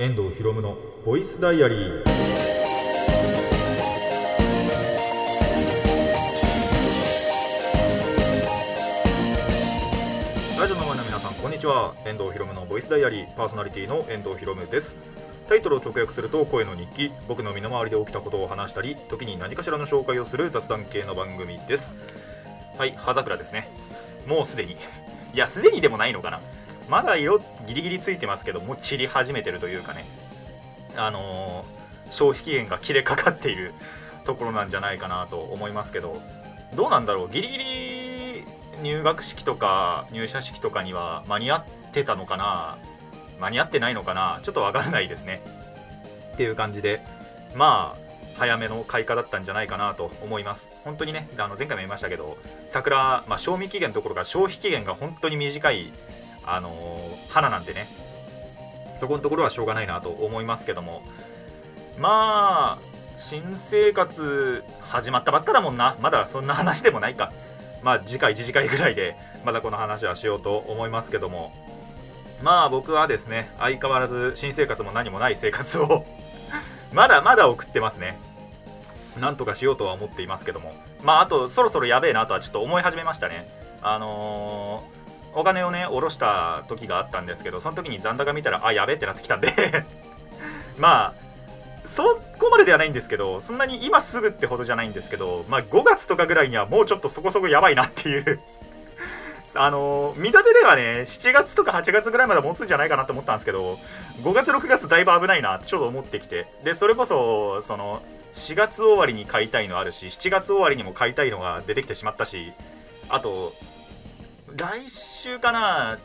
遠藤博夢のボイスダイアリー。ラジオの前の皆さんこんにちは。遠藤博夢のボイスダイアリー。パーソナリティの遠藤博夢です。タイトルを直訳すると声の日記。僕の身の回りで起きたことを話したり時に何かしらの紹介をする雑談系の番組です。はい葉桜ですね。もうすでに。いやすでにでもないのかな。まだ色ギリギリついてますけどもう散り始めてるというかね。あのー、消費期限が切れかかっている ところなんじゃないかなと思いますけど。どうなんだろう？ギリギリ入学式とか入社式とかには間に合ってたのかな？間に合ってないのかな？ちょっとわからないですね。っていう感じで。まあ早めの開花だったんじゃないかなと思います。本当にねあの前回も言いましたけど桜、まあ、賞味期限どころか消費期限が本当に短いあのー、花なんでね。そこのところはしょうがないなと思いますけども。まあ新生活始まったばっかだもんな。まだそんな話でもないか。まあ次回1次回ぐらいでまだこの話はしようと思いますけども。まあ僕はですね相変わらず新生活も何もない生活を まだまだ送ってますね。なんとかしようとは思っていますけども。まああとそろそろやべえなとはちょっと思い始めましたね。あのーお金をね下ろした時があったんですけどその時に残高見たらあやべってなってきたんで。まあそこまでではないんですけどそんなに今すぐってほどじゃないんですけどまあ5月とかぐらいにはもうちょっとそこそこやばいなっていう。あの見立てではね7月とか8月ぐらいまで持つんじゃないかなと思ったんですけど5月6月だいぶ危ないなってちょっと思ってきて。でそれこそその4月終わりに買いたいのあるし7月終わりにも買いたいのが出てきてしまったしあと来週かな。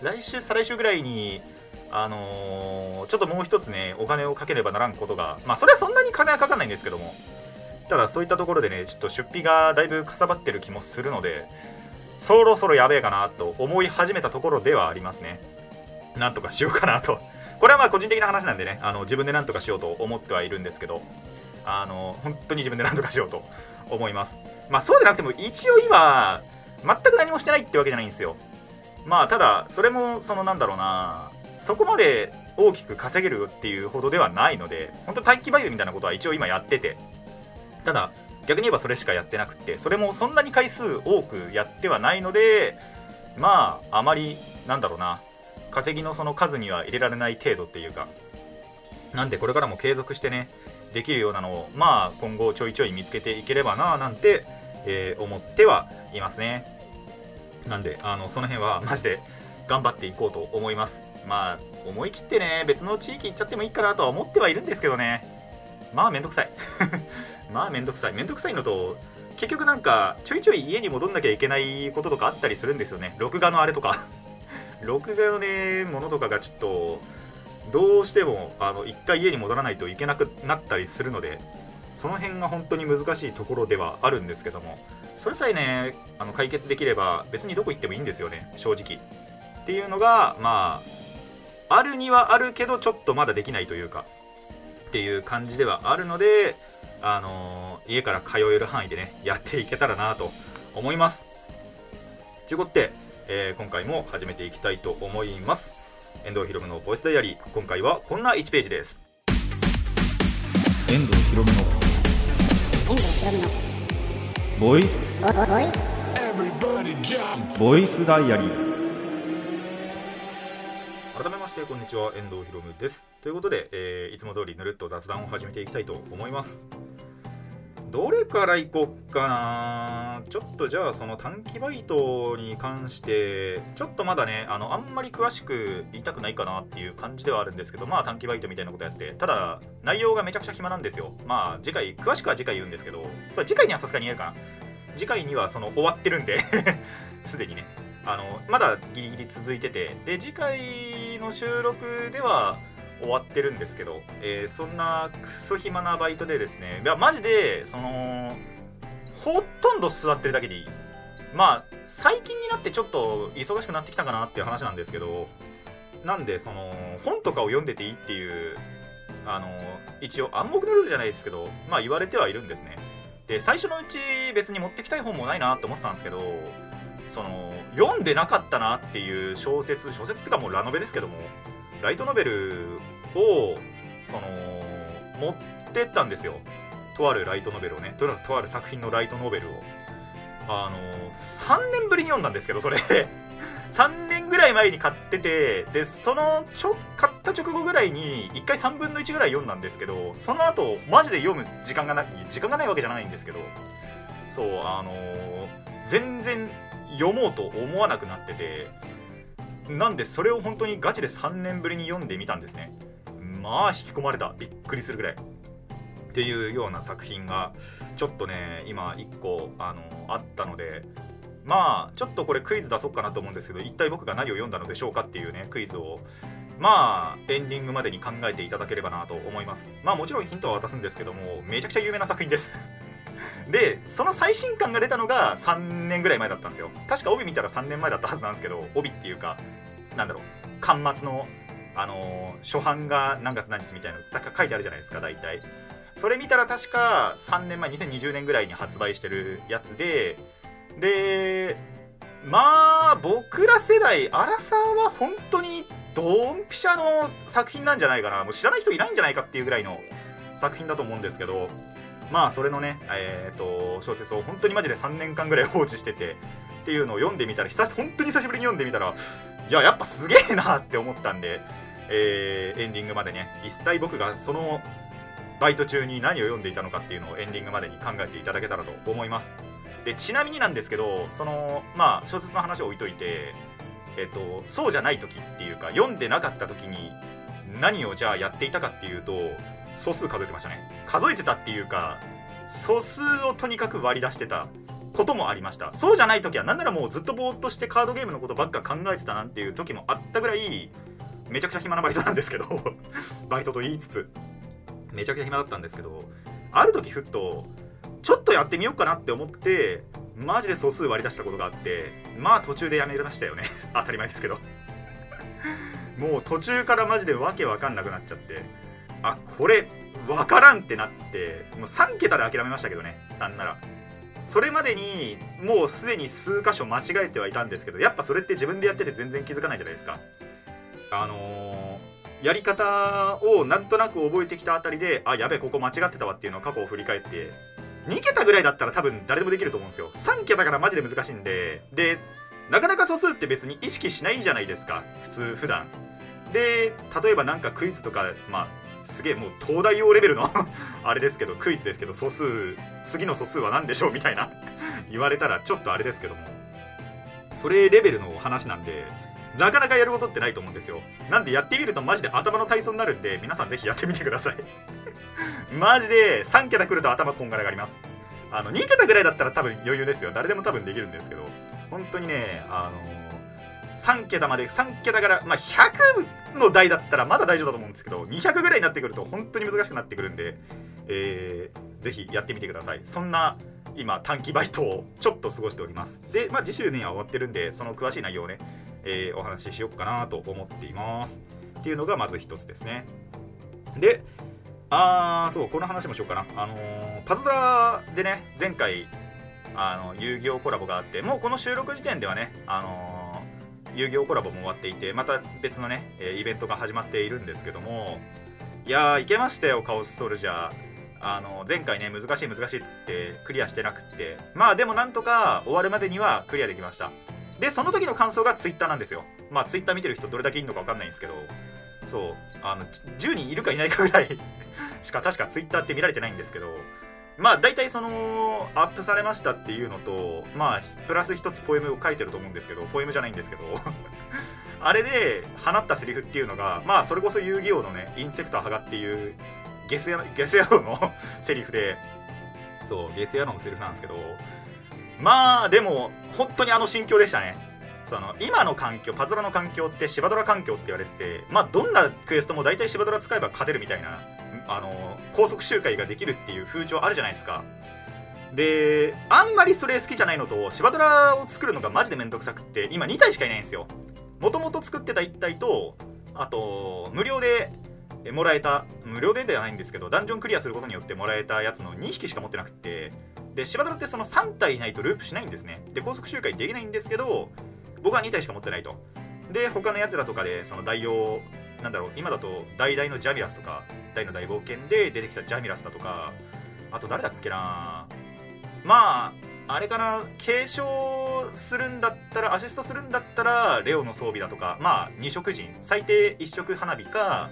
来週再来週ぐらいにあのー、ちょっともう一つねお金をかければならんことがまあそれはそんなに金はかかんないんですけども。ただそういったところでねちょっと出費がだいぶかさばってる気もするのでそろそろやべえかなと思い始めたところではありますね。なんとかしようかなと。これはまあ個人的な話なんでねあの自分でなんとかしようと思ってはいるんですけどあの本当に自分でなんとかしようと思います。まあそうでなくても一応今全く何もしてないってわけじゃないんですよ。まあただそれもそのなんだろうなそこまで大きく稼げるっていうほどではないので本当短期バイトみたいなことは一応今やってて。ただ逆に言えばそれしかやってなくてそれもそんなに回数多くやってはないのでまああまりなんだろうな稼ぎのその数には入れられない程度っていうかなんでこれからも継続してねできるようなのをまあ今後ちょいちょい見つけていければななんてえー、思ってはいますね。なんであのその辺はマジで頑張っていこうと思います。まあ思い切ってね別の地域行っちゃってもいいかなとは思ってはいるんですけどね。まあめんどくさい。まあめんどくさい。めんどくさいのと結局なんかちょいちょい家に戻んなきゃいけないこととかあったりするんですよね。録画のあれとか。録画のねものとかがちょっとどうしてもあの一回家に戻らないといけなくなったりするのでその辺が本当に難しいところではあるんですけどもそれさえねあの解決できれば別にどこ行ってもいいんですよね正直。っていうのがまああるにはあるけどちょっとまだできないというかっていう感じではあるのであのー、家から通える範囲でねやっていけたらなと思います。ということで、えー、今回も始めていきたいと思います。遠藤ひろむのボイスダイアリー。今回はこんな1ページです。遠藤ひろむのボイス。ボイスダイアリー。改めましてこんにちは。遠藤ひろむです。ということで、えー、いつも通りぬるっと雑談を始めていきたいと思いますどれからいこっかな。ちょっとじゃあその短期バイトに関してちょっとまだねあのあんまり詳しく言いたくないかなっていう感じではあるんですけどまあ短期バイトみたいなことやっててただ内容がめちゃくちゃ暇なんですよ。まあ次回詳しくは次回言うんですけどそれ次回にはさすがに言えるかな。次回にはその終わってるんで すでにね。あのまだギリギリ続いててで次回の収録では終わってるんですけど、えー、そんなクソ暇なバイトでですねいやマジでそのほとんど座ってるだけでいいまあ最近になってちょっと忙しくなってきたかなっていう話なんですけどなんでその本とかを読んでていいっていうあの一応暗黙のルールじゃないですけどまあ言われてはいるんですね。で最初のうち別に持ってきたい本もないなって思ってたんですけどその読んでなかったなっていう小説小説ってかもうラノベですけどもライトノベルをその持ってったんですよ。とあるライトノベルをね。とりあえずとある作品のライトノベルを。あの3年ぶりに読んだんですけどそれ。3年ぐらい前に買っててでそのちょ買った直後ぐらいに1回3分の1ぐらい読んだんですけどその後マジで読む時間がない時間がないわけじゃないんですけどそうあの全然読もうと思わなくなっててなんでそれを本当にガチで3年ぶりに読んでみたんですね。まあ引き込まれた。びっくりするぐらい。っていうような作品がちょっとね今1個あのあったのでまあちょっとこれクイズ出そうかなと思うんですけど一体僕が何を読んだのでしょうかっていうねクイズをまあエンディングまでに考えていただければなと思います。まあもちろんヒントは渡すんですけどもめちゃくちゃ有名な作品です。でその最新刊が出たのが3年ぐらい前だったんですよ。確か帯見たら3年前だったはずなんですけど帯っていうかなんだろう巻末のあのー、初版が何月何日みたいなの書いてあるじゃないですか大体。それ見たら確か3年前2020年ぐらいに発売してるやつででまあ僕ら世代アラサーは本当にドンピシャの作品なんじゃないかな。もう知らない人いないんじゃないかっていうぐらいの作品だと思うんですけどまあそれのね、えーと、小説を本当にマジで3年間ぐらい放置しててっていうのを読んでみたら久し本当に久しぶりに読んでみたらいややっぱすげえなって思ったんで、えー、エンディングまでね一体僕がそのバイト中に何を読んでいたのかっていうのをエンディングまでに考えていただけたらと思います。でちなみになんですけどそのまあ小説の話を置いといてえっとそうじゃない時っていうか読んでなかった時に何をじゃあやっていたかっていうと素数数えてましたね。数えてたっていうか素数をとにかく割り出してたこともありました。そうじゃない時は何ならもうずっとぼーっとしてカードゲームのことばっか考えてたなんていう時もあったぐらいめちゃくちゃ暇なバイトなんですけど バイトと言いつつめちゃくちゃ暇だったんですけどある時ふっとちょっとやってみようかなって思ってマジで素数割り出したことがあってまあ途中でやめましたよね。当たり前ですけど。もう途中からマジでわけわかんなくなっちゃってあこれわからんってなってもう3桁で諦めましたけどねなんなら。それまでにもうすでに数箇所間違えてはいたんですけどやっぱそれって自分でやってて全然気づかないじゃないですか。あのー、やり方をなんとなく覚えてきたあたりであやべえここ間違ってたわっていうのを過去を振り返って2桁ぐらいだったら多分誰でもできると思うんですよ。3桁からマジで難しいんで。でなかなか素数って別に意識しないじゃないですか。普通普段。で例えばなんかクイズとかまあすげえもう東大王レベルの あれですけどクイズですけど素数次の素数は何でしょうみたいな 言われたらちょっとあれですけども。それレベルの話なんでなかなかやることってないと思うんですよ。なんでやってみるとマジで頭の体操になるんで皆さんぜひやってみてください。マジで3桁来ると頭こんがらがります。あの2桁ぐらいだったら多分余裕ですよ。誰でも多分できるんですけど。本当にねあの3桁まで3桁からまあ100の台だったらまだ大丈夫だと思うんですけど200ぐらいになってくると本当に難しくなってくるんで、えー、ぜひやってみてください。そんな今短期バイトをちょっと過ごしております。でまあ次週には終わってるんでその詳しい内容をね、えー、お話ししようかなと思っています。っていうのがまず一つですね。であーそうこの話もしようかな。あのー、パズドラでね前回あの遊戯王コラボがあってもうこの収録時点ではねあのー、遊戯王コラボも終わっていてまた別のねイベントが始まっているんですけどもいやーいけましたよカオスソルジャー。あの前回ね難しい難しいっつってクリアしてなくって。まあでもなんとか終わるまでにはクリアできました。でその時の感想が Twitter なんですよ。まあ Twitter 見てる人どれだけいるのか分かんないんですけどそう。あの10人いるかいないかぐらい しか確か Twitter って見られてないんですけどまあ大体そのアップされましたっていうのとまあプラス一つポエムを書いてると思うんですけどポエムじゃないんですけど あれで放ったセリフっていうのがまあそれこそ遊戯王のねインセクター羽蛾っていうゲス野郎の セリフでそうゲス野郎のセリフなんですけどまあでも本当にあの心境でしたね。その今の環境パズドラの環境って芝ドラ環境って言われててまあどんなクエストも大体芝ドラ使えば勝てるみたいなあの高速周回ができるっていう風潮あるじゃないですか。であんまりそれ好きじゃないのと芝ドラを作るのがマジでめんどくさくって今2体しかいないんですよ。もともと作ってた1体とあと無料でもらえた無料でではないんですけどダンジョンクリアすることによってもらえたやつの2匹しか持ってなくてで芝ドラってその3体いないとループしないんですね。で高速周回できないんですけど僕は2体しか持ってないと。で他のやつらとかでその代用なんだろう今だと大々のジャミラスとか大の大冒険で出てきたジャミラスだとかあと誰だっけな。まああれかな継承するんだったらアシストするんだったらレオの装備だとかまあ2色陣最低1色花火か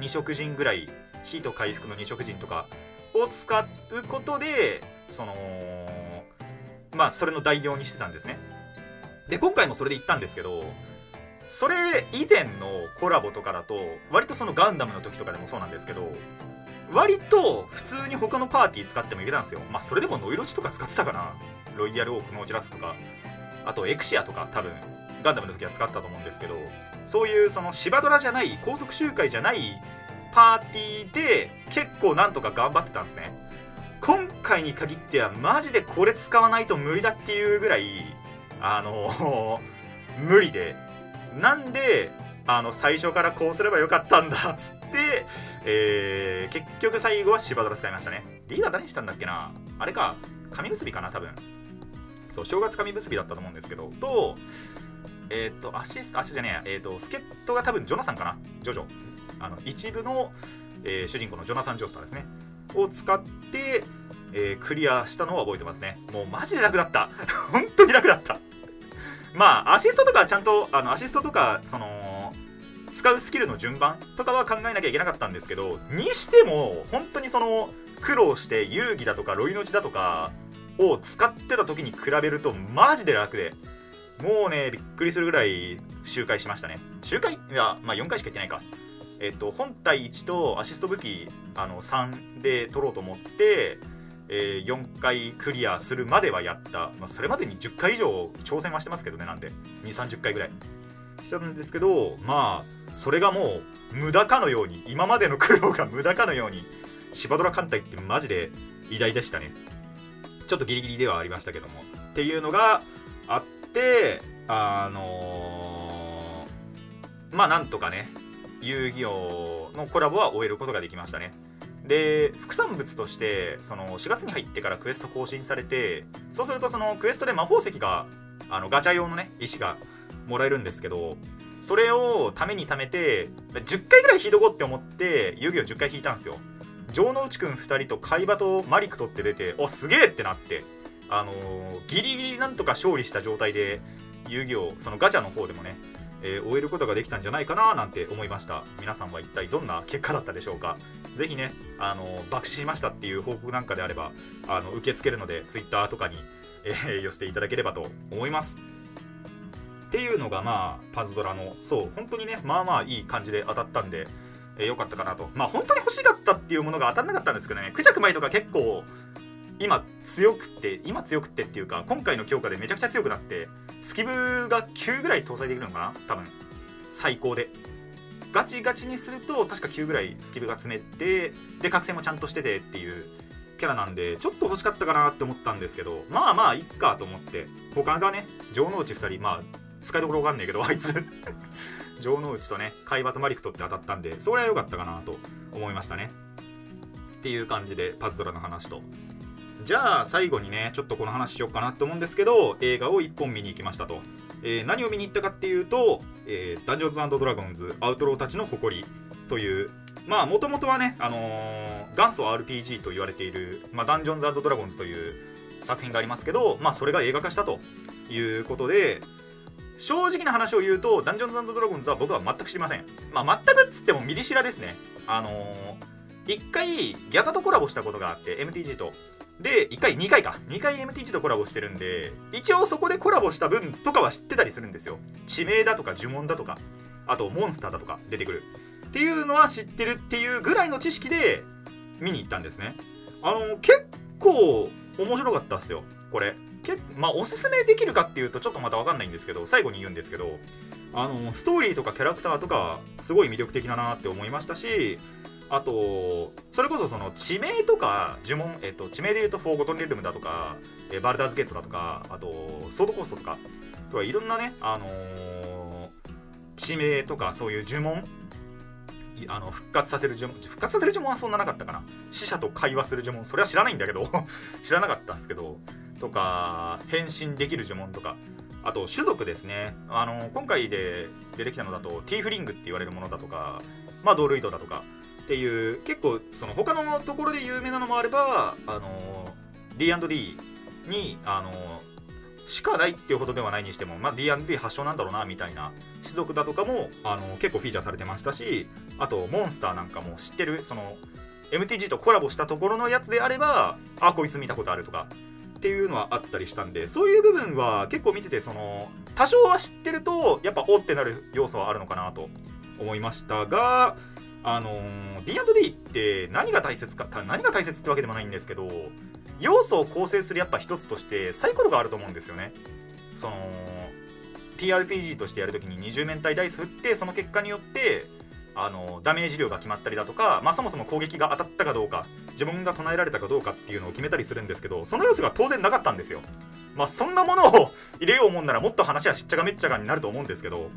2色陣ぐらい。火と回復の2色陣とかを使うことでそのまあそれの代用にしてたんですね。で今回もそれで言ったんですけどそれ以前のコラボとかだと割とそのガンダムの時とかでもそうなんですけど割と普通に他のパーティー使ってもいけたんですよ。まあそれでもノイロチとか使ってたかな。ロイヤルオークノーチラスとか。あとエクシアとか多分ガンダムの時は使ってたと思うんですけどそういうその芝ドラじゃない高速周回じゃないパーティーで結構なんとか頑張ってたんですね。今回に限ってはマジでこれ使わないと無理だっていうぐらいあの 無理で。なんであの最初からこうすればよかったんだっつって、えー、結局最後は芝ドラ使いましたね。リーダー誰にしたんだっけな？あれか紙結びかな多分。そう正月紙結びだったと思うんですけどとえっ、ー、とアシストアシじゃねえや、えーと、助っ人が多分ジョナサンかな？ジョジョ。あの一部の、えー、主人公のジョナサン・ジョスターですね。を使って、えー、クリアしたのを覚えてますね。もうマジで楽だった。本当に楽だった。まあアシストとかちゃんとあのアシストとかその使うスキルの順番とかは考えなきゃいけなかったんですけどにしても本当にその苦労して遊戯だとかロイノチだとかを使ってた時に比べるとマジで楽で。もうねびっくりするぐらい周回しましたね。周回？いやまあ4回しか行ってないか。えっと本体1とアシスト武器あの3で取ろうと思ってえー、4回クリアするまではやった、まあ、それまでに10回以上挑戦はしてますけどねなんで。2 3 0回ぐらい。したんですけどまあそれがもう無駄かのように今までの苦労が無駄かのように芝ドラ艦隊ってマジで偉大でしたね。ちょっとギリギリではありましたけども。っていうのがあってあのー、まあなんとかね遊戯王のコラボは終えることができましたね。で副産物としてその4月に入ってからクエスト更新されてそうするとそのクエストで魔法石があのガチャ用のね石がもらえるんですけどそれをために貯めて10回ぐらい引いとこうって思って遊戯を10回引いたんですよ。城之内くん2人と海馬とマリクトって出ておすげえってなってあのー、ギリギリなんとか勝利した状態で遊戯王そのガチャの方でもねえー、終えることができたんじゃないかななんて思いました。皆さんは一体どんな結果だったでしょうか。ぜひねあの爆死しましたっていう報告なんかであればあの受け付けるので Twitter とかに、えー、寄せていただければと思います。っていうのがまあパズドラのそう本当にねまあまあいい感じで当たったんでえー、かったかなと。まあ本当に欲しかったっていうものが当たらなかったんですけどねクジャクマイとか結構今強くって今強くってっていうか今回の強化でめちゃくちゃ強くなってスキブが9ぐらい搭載できるのかな？多分。最高で。ガチガチにすると確か9ぐらいスキブが詰めてで覚醒もちゃんとしててっていうキャラなんでちょっと欲しかったかなって思ったんですけどまあまあいっかと思って。他がね城之内2人まあ使いどころわかんないけどあいつ。城之内とね海馬とマリクトって当たったんでそれは良かったかなと思いましたね。っていう感じでパズドラの話と。じゃあ最後にねちょっとこの話しようかなと思うんですけど映画を1本見に行きましたと、えー、何を見に行ったかっていうと、えー、ダンジョンズドラゴンズアウトローたちの誇りというまあもともとはね、あのー、元祖 RPG と言われている、まあ、ダンジョンズドラゴンズという作品がありますけど、まあ、それが映画化したということで正直な話を言うとダンジョンズドラゴンズは僕は全く知りません。まあ全くっつってもミリシラですね。あのー、1回ギャザとコラボしたことがあって MTG と。で、1回、2回か。2回 MTG とコラボしてるんで、一応そこでコラボした分とかは知ってたりするんですよ。地名だとか呪文だとか、あとモンスターだとか出てくる。っていうのは知ってるっていうぐらいの知識で見に行ったんですね。あの、結構面白かったっすよ、これ。けまあ、おすすめできるかっていうとちょっとまた分かんないんですけど、最後に言うんですけど、あの、ストーリーとかキャラクターとか、すごい魅力的だなって思いましたし、あとそれこそその地名とか呪文、えっと、地名で言うとフォーゴトンリルムだとか、えバルダーズゲートだとかあとソードコーストとかとかいろんなね、あのー、地名とかそういう呪文あの復活させる呪文復活させる呪文はそんななかったかな。死者と会話する呪文それは知らないんだけど 知らなかったっすけどとか変身できる呪文とか。あと種族ですね。あの今回で出てきたのだとティーフリングって言われるものだとかまあドルイドだとか。っていう結構その他のところで有名なのもあればあの D&D にあのしかないっていうほどではないにしても、まあ、D&D 発祥なんだろうなみたいな種族だとかもあの結構フィーチャーされてましたしあとモンスターなんかも知ってるその MTG とコラボしたところのやつであればあこいつ見たことあるとかっていうのはあったりしたんでそういう部分は結構見ててその多少は知ってるとやっぱおってなる要素はあるのかなと思いましたがあのー、D&D って何が大切か何が大切ってわけでもないんですけど要素を構成するやっぱ一つとしてサイコロがあると思うんですよね。その TRPG としてやるときに20面体ダイス振ってその結果によってあのダメージ量が決まったりだとか、まあ、そもそも攻撃が当たったかどうか自分が唱えられたかどうかっていうのを決めたりするんですけどその要素が当然なかったんですよ。まあそんなものを 入れよう思うならもっと話はしっちゃがめっちゃがになると思うんですけど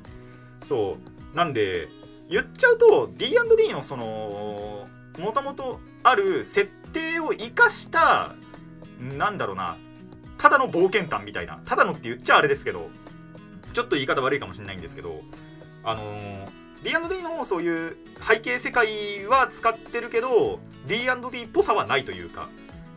そう。なんで言っちゃうと D&D のそのもともとある設定を生かしたなんだろうなただの冒険譚みたいなただのって言っちゃあれですけどちょっと言い方悪いかもしれないんですけどあのー D&D のそういう背景世界は使ってるけど D&D っぽさはないというか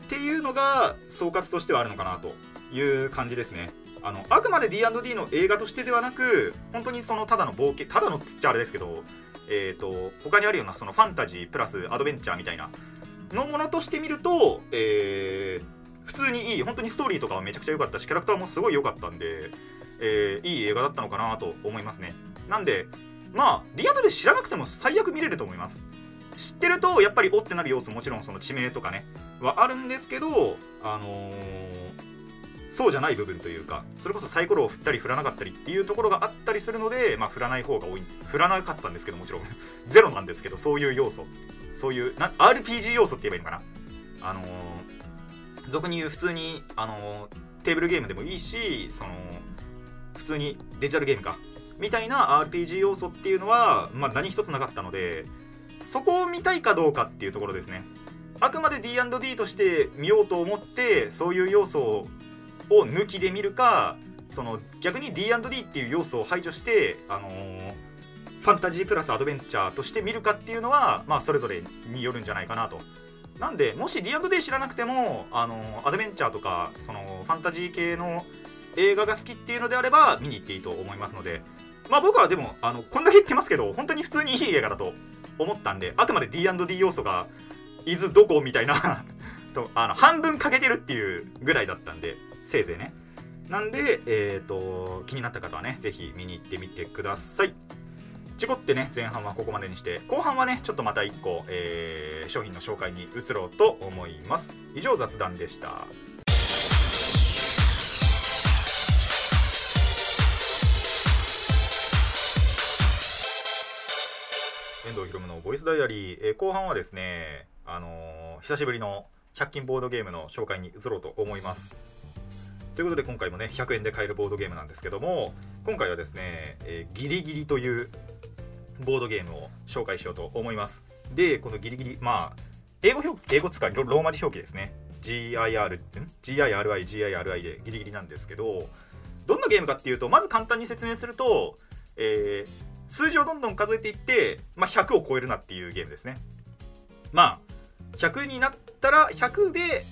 っていうのが総括としてはあるのかなという感じですね。あのあくまで D&D の映画としてではなく本当にそのただの冒険ただのっつっちゃあれですけどえーと、他にあるようなそのファンタジープラスアドベンチャーみたいなのものとして見ると、えー、普通にいい本当にストーリーとかはめちゃくちゃ良かった。しキャラクターもすごい良かったんで、えー、いい映画だったのかなと思いますね。なんでまあリアルで知らなくても最悪見れると思います。知ってるとやっぱりおってなる要素もちろんその地名とかねはあるんですけどあのー、そうじゃない部分というかそれこそサイコロを振ったり振らなかったりっていうところがあったりするのでまあ振らない方が多い振らなかったんですけどもちろん。ゼロなんですけどそういう要素。そういうな RPG 要素って言えばいいのかな。あのー、俗に言う普通にあのー、テーブルゲームでもいいしその普通にデジタルゲームか。みたいな RPG 要素っていうのは、まあ、何一つなかったのでそこを見たいかどうかっていうところですね。あくまで D&D として見ようと思ってそういう要素をを抜きで見るかその逆に D&D っていう要素を排除して、あのー、ファンタジープラスアドベンチャーとして見るかっていうのは、まあ、それぞれによるんじゃないかなと。なんでもし D&D 知らなくても、あのー、アドベンチャーとかそのファンタジー系の映画が好きっていうのであれば見に行っていいと思いますので。まあ僕はでもあのこんだけ言ってますけど本当に普通にいい映画だと思ったんであくまで D&D 要素が伊豆どこみたいな とあの半分欠けてるっていうぐらいだったんで。せいぜいね。なんで、えーと、気になった方はねぜひ見に行ってみてください。事故ってね前半はここまでにして後半はねちょっとまた1個、えー、商品の紹介に移ろうと思います。以上雑談でした。遠藤ひろむのボイスダイアリー、えー、後半はですね、あのー、久しぶりの100均ボードゲームの紹介に移ろうと思います。ということで今回もね、100円で買えるボードゲームなんですけども、今回はですね、えー、ギリギリというボードゲームを紹介しようと思います。で、このギリギリ、まあ、英語表英語使い、ローマ字表記ですね。GIR、GIRI、GIRI でギリギリなんですけど、どんなゲームかっていうと、まず簡単に説明すると、えー、数字をどんどん数えていって、まあ、100を超えるなっていうゲームですねまあ100になったら100で、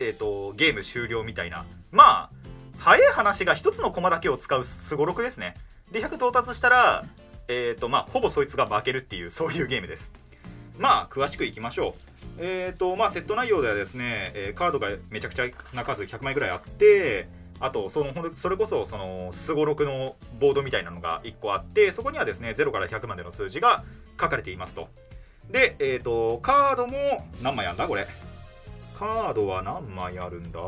えーと、ゲーム終了みたいなまあ早い話が1つの駒だけを使うすごろくですね。で100到達したらえーとまあ、ほぼそいつが負けるっていうそういうゲームです。まあ詳しくいきましょう。えっ、ー、とまあセット内容ではですね、え、カードがめちゃくちゃな数100枚ぐらいあってあとそのそれこそそのすごろくのボードみたいなのが1個あってそこにはですね0から100までの数字が書かれていますと。で、えーと、カードも何枚あるんだこれ？カードは何枚あるんだ？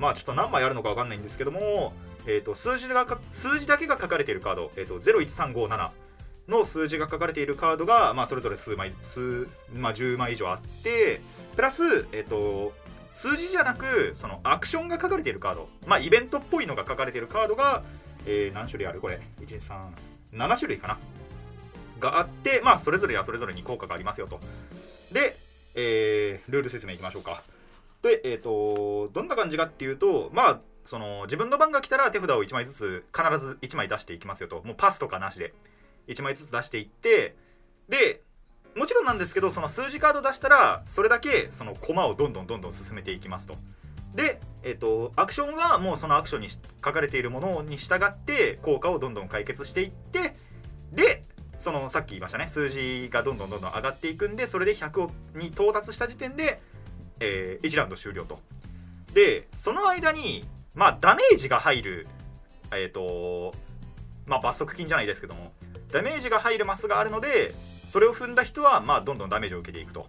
まあちょっと何枚あるのか分かんないんですけども、えーと、数字が数字だけが書かれているカード、えーと、01357の数字が書かれているカードが、まあ、それぞれ数枚数、まあ、10枚以上あってプラス、えー、と数字じゃなくそのアクションが書かれているカード。まあイベントっぽいのが書かれているカードが、えー、何種類あるこれ？137種類かな？があってまあそれぞれはそれぞれに効果がありますよと。で、えー、ルール説明いきましょうか。でえ、ー、とどんな感じかっていうとまあその自分の番が来たら手札を1枚ずつ必ず1枚出していきますよと。もうパスとかなしで。1枚ずつ出していってでもちろんなんですけどその数字カード出したらそれだけその駒をどんどんどんどん進めていきますと。で、えーと、アクションはもうそのアクションに書かれているものに従って効果をどんどん解決していってでそのさっき言いましたね。数字がどんどんどんどん上がっていくんでそれで100に到達した時点で、えー、1ラウンド終了と。でその間にまあダメージが入るえっ、ー、とまあ罰則金じゃないですけどもダメージが入るマスがあるのでそれを踏んだ人はまあどんどんダメージを受けていくと。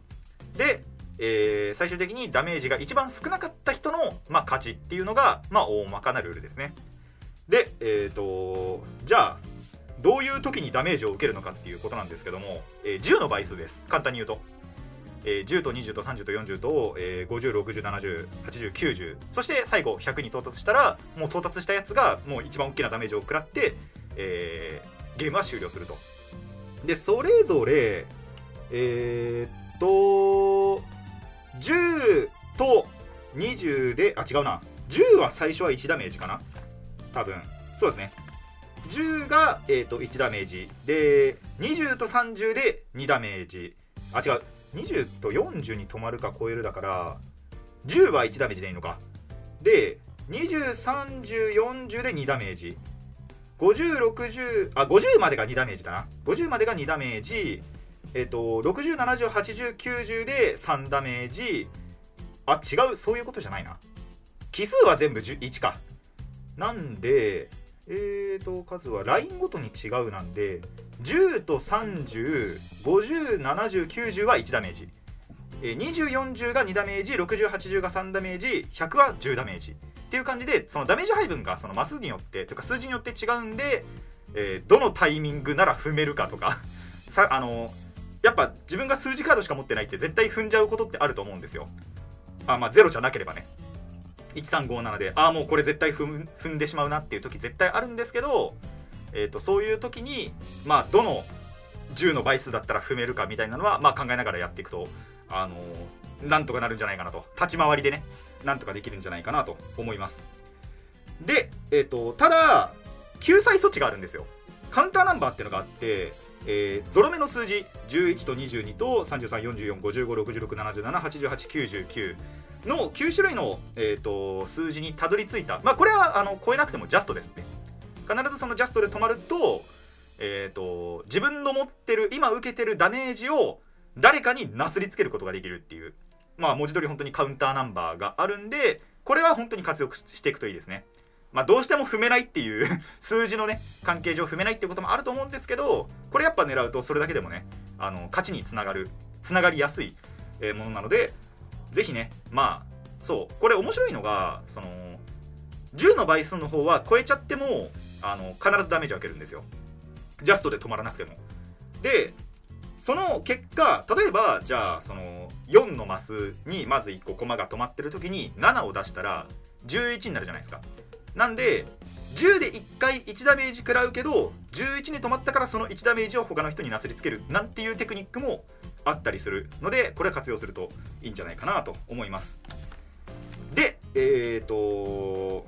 でえー、最終的にダメージが一番少なかった人の、まあ、勝ちっていうのが、まあ、大まかなルールですね。で、えーと、じゃあどういう時にダメージを受けるのかっていうことなんですけども、えー、10の倍数です。簡単に言うと、えー、10と20と30と40と、えー、5060708090そして最後100に到達したらもう到達したやつがもう一番大きなダメージを食らって、えー、ゲームは終了すると。でそれぞれえー、っと10と20であ違うな。10は最初は1ダメージかな。多分。そうですね。10が、えーと、1ダメージ。で20と30で2ダメージ。あ違う。20と40に止まるか超えるだから10は1ダメージでいいのか。で203040で2ダメージ。5060あ50までが2ダメージだな。50までが2ダメージ。えっ、と60708090で3ダメージ。あ違う。そういうことじゃないな。奇数は全部1か。なんでえーと数はラインごとに違うなんで10と30507090は1ダメージ。2040が2ダメージ6080が3ダメージ100は10ダメージ。っていう感じでそのダメージ配分がそのマスによってというか数字によって違うんで、えー、どのタイミングなら踏めるかとか。さあのやっぱ自分が数字カードしか持ってないって絶対踏んじゃうことってあると思うんですよ。あまあゼロじゃなければね。1357でああもうこれ絶対踏んでしまうなっていう時絶対あるんですけど、えーと、そういう時にまあどの10の倍数だったら踏めるかみたいなのは、まあ、考えながらやっていくとあのー、なんとかなるんじゃないかなと。立ち回りでねなんとかできるんじゃないかなと思います。で、えーとただ救済措置があるんですよ。カウンターナンバーっていうのがあってえー、ゾロ目の数字11と22と33445566778899の9種類の、えーと、数字にたどり着いた、まあ、これはあの超えなくてもジャストですっね。必ずそのジャストで止まると,、えーと、自分の持ってる今受けてるダメージを誰かになすりつけることができるっていうまあ文字通り本当にカウンターナンバーがあるんでこれは本当に活用していくといいですね。まあ、どうしても踏めないっていう 数字のね関係上踏めないっていうこともあると思うんですけどこれやっぱ狙うとそれだけでもねあの勝ちにつながるつながりやすい、ものなのでぜひねまあそうこれ面白いのがその10の倍数の方は超えちゃってもあの必ずダメージを受けるんですよ。ジャストで止まらなくても。でその結果例えばじゃあその4のマスにまず1個駒が止まってる時に7を出したら11になるじゃないですか。なんで10で1回1ダメージ食らうけど11に止まったからその1ダメージを他の人になすりつけるなんていうテクニックもあったりするのでこれは活用するといいんじゃないかなと思います。でえっ、ー、と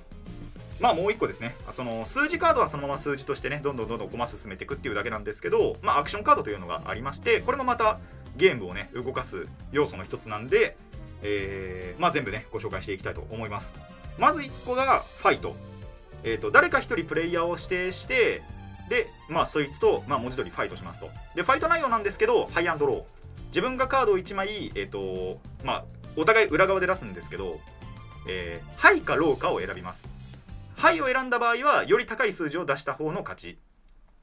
まあもう1個ですね。その数字カードはそのまま数字としてねどんどんどんどん駒進めていくっていうだけなんですけどまあアクションカードというのがありましてこれもまたゲームをね動かす要素の一つなんで、えー、まあ全部ねご紹介していきたいと思います。まず1個がファイト。えーと、誰か1人プレイヤーを指定してで、まあ、そいつと、まあ、文字通りファイトしますと。でファイト内容なんですけどハイアンドロー。自分がカードを1枚、えーとまあ、お互い裏側で出すんですけど、えー、ハイかローかを選びます。ハイを選んだ場合はより高い数字を出した方の勝ち。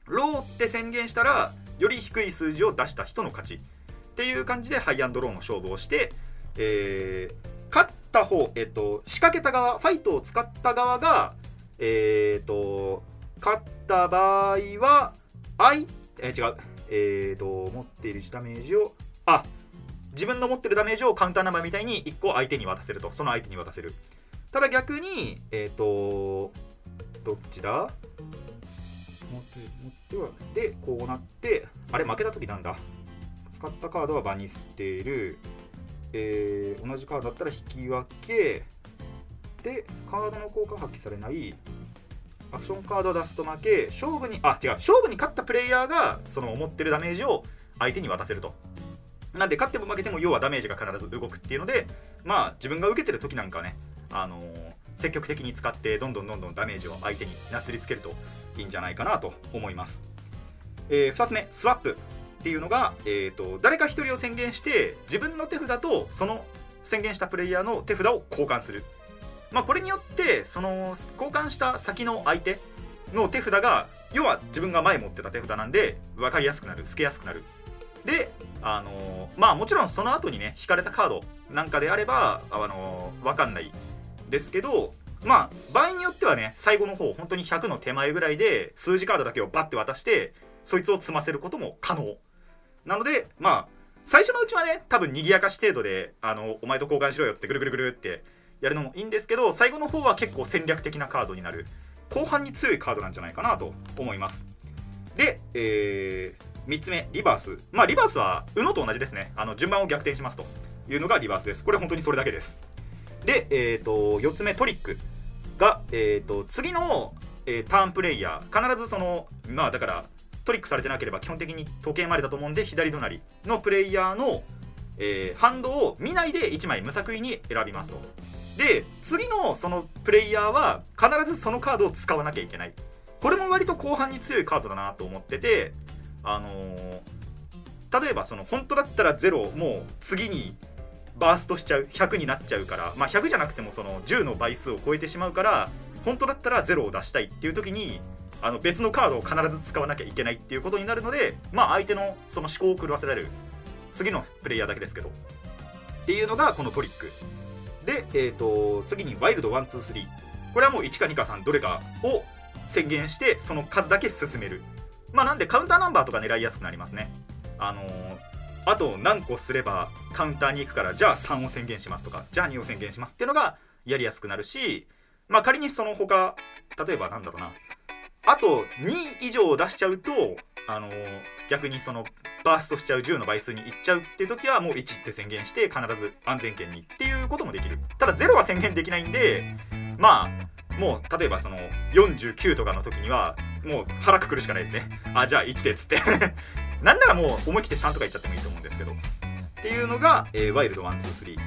ローって宣言したらより低い数字を出した人の勝ち。っていう感じでハイアンドローの勝負をして、えー、勝った方、えっと、仕掛けた側ファイトを使った側がえっ、と勝った場合は相えー、違うえっ、と持っているダメージをあ自分の持ってるダメージをカウンターナンバーみたいに1個相手に渡せると。その相手に渡せる。ただ逆にえっ、ー、とどっちだ？持ってはでこうなってあれ負けた時なんだ。使ったカードは場に捨てる、えー、同じカードだったら引き分け。でカードの効果発揮されない。アクションカードを出すと負け。勝負にあ違う。勝負に勝ったプレイヤーがその思ってるダメージを相手に渡せると。なんで勝っても負けても要はダメージが必ず動くっていうのでまあ自分が受けてる時なんかはねあの積極的に使ってどんどんどんどんダメージを相手になすりつけるといいんじゃないかなと思います、えー、2つ目スワップっていうのが、えーと、誰か1人を宣言して自分の手札とその宣言したプレイヤーの手札を交換する。まあ、これによってその交換した先の相手の手札が要は自分が前持ってた手札なんで分かりやすくなる透けやすくなる。であのー、まあもちろんその後にね引かれたカードなんかであれば、あのー、分かんないですけどまあ場合によってはね最後の方本当に100の手前ぐらいで数字カードだけをバッて渡してそいつを積ませることも可能。なのでまあ最初のうちはね多分賑やかし程度であのお前と交換しろよってぐるぐるぐるってやるのもいいんですけど最後の方は結構戦略的なカードになる。後半に強いカードなんじゃないかなと思います。で、えー、3つ目リバース。まあリバースは UNO と同じですね。あの順番を逆転しますというのがリバースです。これ本当にそれだけです。で、えーと、4つ目トリック。が、えーと、次の、えー、ターンプレイヤー。必ずそのまあだからトリックされてなければ基本的に時計回りだと思うんで左隣のプレイヤーの、えー、ハンドを見ないで1枚無作為に選びますと。で次のそのプレイヤーは必ずそのカードを使わなきゃいけない。これも割と後半に強いカードだなと思っててあのー、例えばその本当だったら0もう次にバーストしちゃう100になっちゃうからまあ100じゃなくてもその10の倍数を超えてしまうから本当だったら0を出したいっていう時にあの別のカードを必ず使わなきゃいけないっていうことになるのでまあ相手のその思考を狂わせられる次のプレイヤーだけですけどっていうのがこのトリック。で、えーと、次にワイルド123これはもう1か2か3どれかを宣言してその数だけ進める。まあなんでカウンターナンバーとか狙いやすくなりますね。あのーあと何個すればカウンターに行くからじゃあ3を宣言しますとかじゃあ2を宣言しますっていうのがやりやすくなるしまあ仮にその他例えばなんだろうな。あと2以上出しちゃうとあの、逆にそのバーストしちゃう10の倍数にいっちゃうっていう時はもう1って宣言して必ず安全圏にっていうこともできる。ただ0は宣言できないんでまあもう例えばその49とかの時にはもう腹くくるしかないですね。あじゃあ1でっつって。なんならもう思い切って3とか言っちゃってもいいと思うんですけど。っていうのが、えー、ワイルド123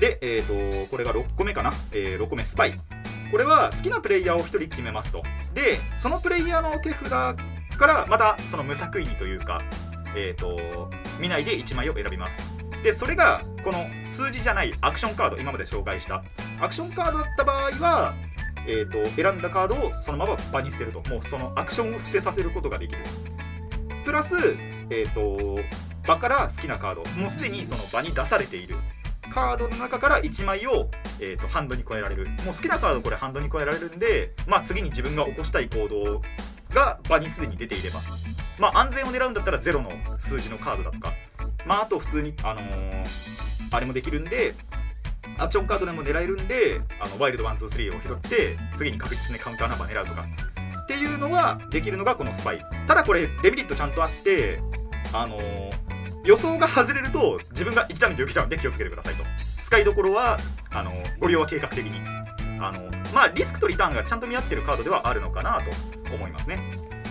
で、えーと、これが6個目かな、えー、6個目スパイ。これは好きなプレイヤーを1人決めますと。でそのプレイヤーの手札からまたその無作為にというか、えーと、見ないで1枚を選びます。でそれがこの数字じゃないアクションカード今まで紹介した。アクションカードだった場合はえーと選んだカードをそのまま場に捨てると。もうそのアクションを捨てさせることができる。プラス、えーと、場から好きなカード。もうすでにその場に出されている。カードの中から1枚を、えーと、ハンドに加えられる。もう好きなカードこれハンドに加えられるんで、まあ、次に自分が起こしたい行動が場にすでに出ていれば、まあ、安全を狙うんだったら0の数字のカードだとか、まあ、あと普通に、あのー、あれもできるんでアクションカードでも狙えるんであのワイルド123を拾って次に確実にカウンターナンバー狙うとか。っていうのができるのがこのスパイ。ただこれデメリットちゃんとあってあのー、予想が外れると自分が1ダメージ受けちゃうんで気をつけてくださいと。使いどころはあのー、ご利用は計画的に。あのー、まあリスクとリターンがちゃんと見合ってるカードではあるのかなと思いますね。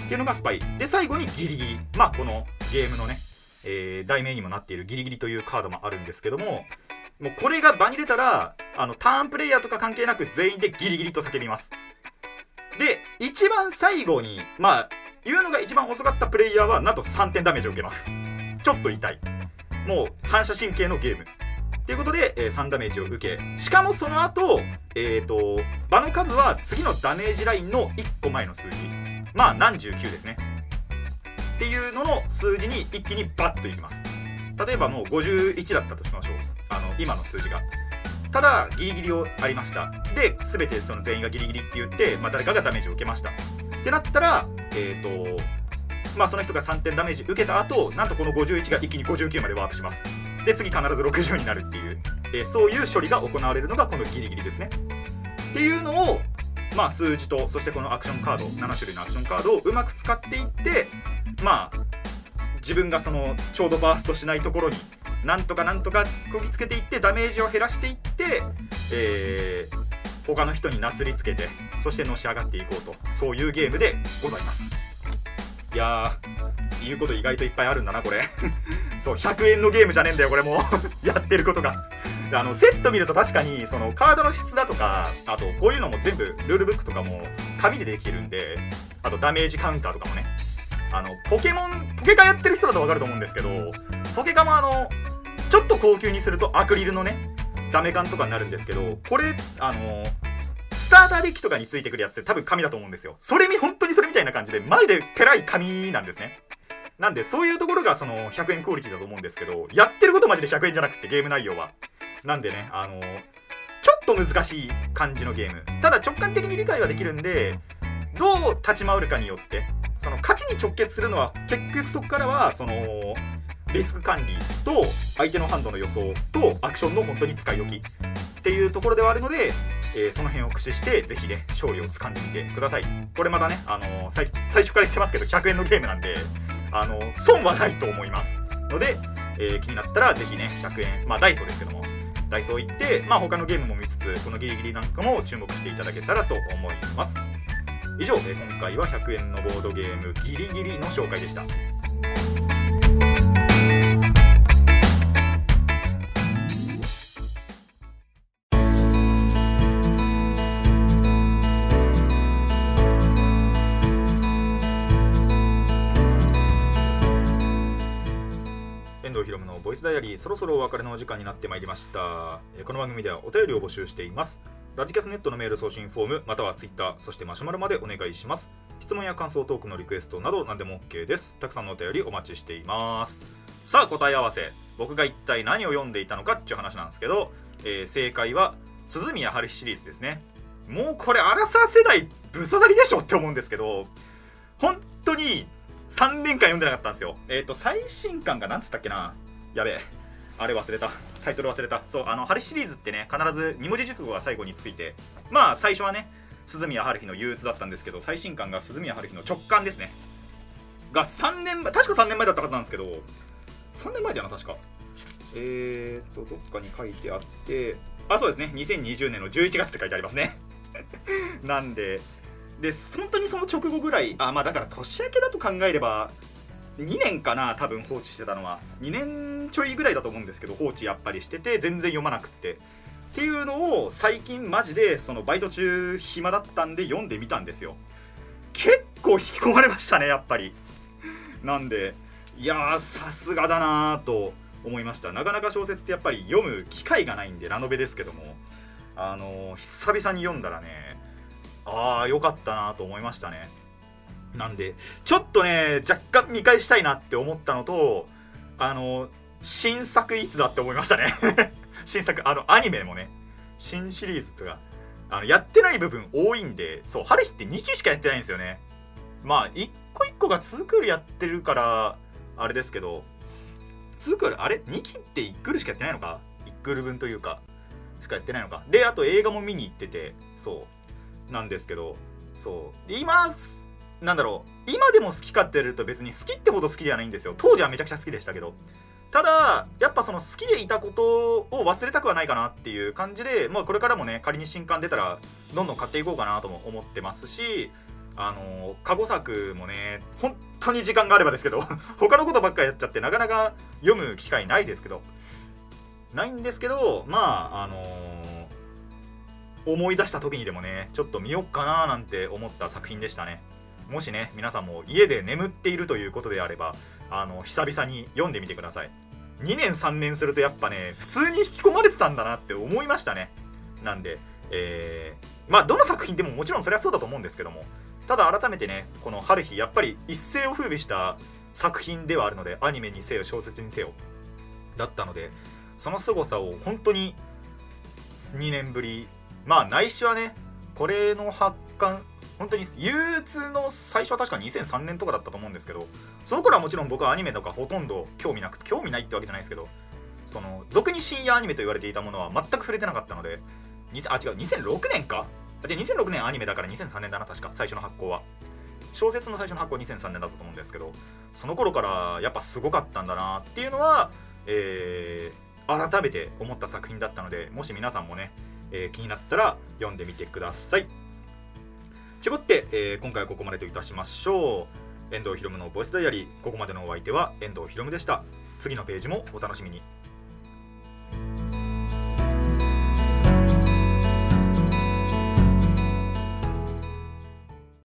っていうのがスパイ。で最後にギリギリ。まあこのゲームのね、えー、題名にもなっているギリギリというカードもあるんですけどももうこれが場に出たらあのターンプレイヤーとか関係なく全員でギリギリと叫びます。で一番最後にまあ言うのが一番遅かったプレイヤーはなんと3点ダメージを受けます。ちょっと痛い。もう反射神経のゲーム。ということで、えー、3ダメージを受け。しかもその後えっ、ー、と場の数は次のダメージラインの1個前の数字。まあ何十9ですね。っていうのの数字に一気にバッといきます。例えばもう51だったとしましょう。あの今の数字が。ただギリギリをありました。で全てその全員がギリギリって言って、まあ、誰かがダメージを受けました。ってなったらえっ、ー、とまあその人が3点ダメージ受けた後なんとこの51が一気に59までワープします。で次必ず60になるっていう、えー、そういう処理が行われるのがこのギリギリですね。っていうのをまあ数字とそしてこのアクションカード7種類のアクションカードをうまく使っていってまあ自分がそのちょうどバーストしないところになんとかなんとかこぎつけていってダメージを減らしていって、えー、他の人になすりつけてそしてのし上がっていこうと。そういうゲームでございます。いやー言うこと意外といっぱいあるんだなこれ。そう100円のゲームじゃねえんだよこれもう。やってることが。あのセット見ると確かにそのカードの質だとかあとこういうのも全部ルールブックとかも紙でできるんであとダメージカウンターとかもね。あのポケモンポケカやってる人だと分かると思うんですけどポケカもあのちょっと高級にするとアクリルのねダメ缶とかになるんですけどこれあのスターターデッキとかについてくるやつって多分紙だと思うんですよ。それみ本当にそれみたいな感じでマジでペラい紙なんですね。なんでそういうところがその100円クオリティだと思うんですけどやってることマジで100円じゃなくてゲーム内容は。なんでねあのちょっと難しい感じのゲーム。ただ直感的に理解はできるんでどう立ち回るかによってその勝ちに直結するのは結局そこからはそのリスク管理と相手のハンドの予想とアクションの本当に使い置きっていうところではあるので、えー、その辺を駆使してぜひね勝利をつかんでみてください。これまたね、あのー、最初から言ってますけど100円のゲームなんで、あのー、損はないと思いますので、えー、気になったらぜひね100円まあダイソーですけどもダイソー行ってまあ他のゲームも見つつこのギリギリなんかも注目していただけたらと思います。以上、今回は100円のボードゲームギリギリの紹介でした。遠藤ひろむのボイスダイアリーそろそろお別れのお時間になってまいりました。この番組ではお便りを募集しています。ラジキャスネットのメール送信フォームまたはツイッターそしてマシュマロまでお願いします。質問や感想トークのリクエストなど何でも OK です。たくさんのお便りお待ちしています。さあ答え合わせ。僕が一体何を読んでいたのかっていう話なんですけど、えー、正解は鈴宮春日シリーズですね。もうこれアラサー世代ぶっ刺さりでしょって思うんですけど本当に3年間読んでなかったんですよ。えっ、ー、と最新刊が何つったっけな。やべえ。あれ忘れた。タイトル忘れた。そうあの春シリーズってね必ず2文字熟語が最後について。まあ最初はね鈴宮春日の憂鬱だったんですけど最新刊が鈴宮春日の直感ですね。が3年前確か3年前だったはずなんですけど3年前だよな確か。えーとどっかに書いてあってあそうですね。2020年の11月って書いてありますね。なんでで本当にその直後ぐらいあまあだから年明けだと考えれば2年かな多分放置してたのは。2年ちょいぐらいだと思うんですけど放置やっぱりしてて全然読まなくって。っていうのを最近マジでそのバイト中暇だったんで読んでみたんですよ。結構引き込まれましたねやっぱり。なんでいやさすがだなーと思いました。なかなか小説ってやっぱり読む機会がないんでラノベですけども。あのー、久々に読んだらねああよかったなと思いましたね。なんでちょっとね若干見返したいなって思ったのとあの新作いつだって思いましたね。新作あのアニメもね新シリーズとかあのやってない部分多いんでそう春日って2期しかやってないんですよね。まあ1個1個が2クールやってるからあれですけど2クールあれ？2期って1クールしかやってないのか？1クール分というかしかやってないのか？であと映画も見に行っててそうなんですけどそう今なんだろう今でも好きかって言われると別に好きってほど好きではないんですよ。当時はめちゃくちゃ好きでしたけど。ただやっぱその好きでいたことを忘れたくはないかなっていう感じで、まあ、これからもね仮に新刊出たらどんどん買っていこうかなとも思ってますしあの過去作もね本当に時間があればですけど 他のことばっかやっちゃってなかなか読む機会ないですけど。ないんですけどまああのー、思い出した時にでもねちょっと見よっかななんて思った作品でしたね。もしね皆さんも家で眠っているということであればあの久々に読んでみてください。2年3年するとやっぱね普通に引き込まれてたんだなって思いましたね。なんでえー、まあどの作品でももちろんそれはそうだと思うんですけども。ただ改めてねこの春日やっぱり一世を風靡した作品ではあるのでアニメにせよ小説にせよだったのでその凄さを本当に2年ぶりまあないしはねこれの発刊本当に憂鬱の最初は確か2003年とかだったと思うんですけどその頃はもちろん僕はアニメとかほとんど興味なくて興味ないってわけじゃないですけどその俗に深夜アニメと言われていたものは全く触れてなかったのであ違う2006年か？じゃあ2006年アニメだから2003年だな確か最初の発行は。小説の最初の発行は2003年だったと思うんですけどその頃からやっぱすごかったんだなっていうのは、えー、改めて思った作品だったのでもし皆さんもねえー気になったら読んでみてください。絞って、えー、今回はここまでといたしましょう。遠藤ひろむのボイスダイアリー。ここまでのお相手は遠藤ひろむでした。次のページもお楽しみに。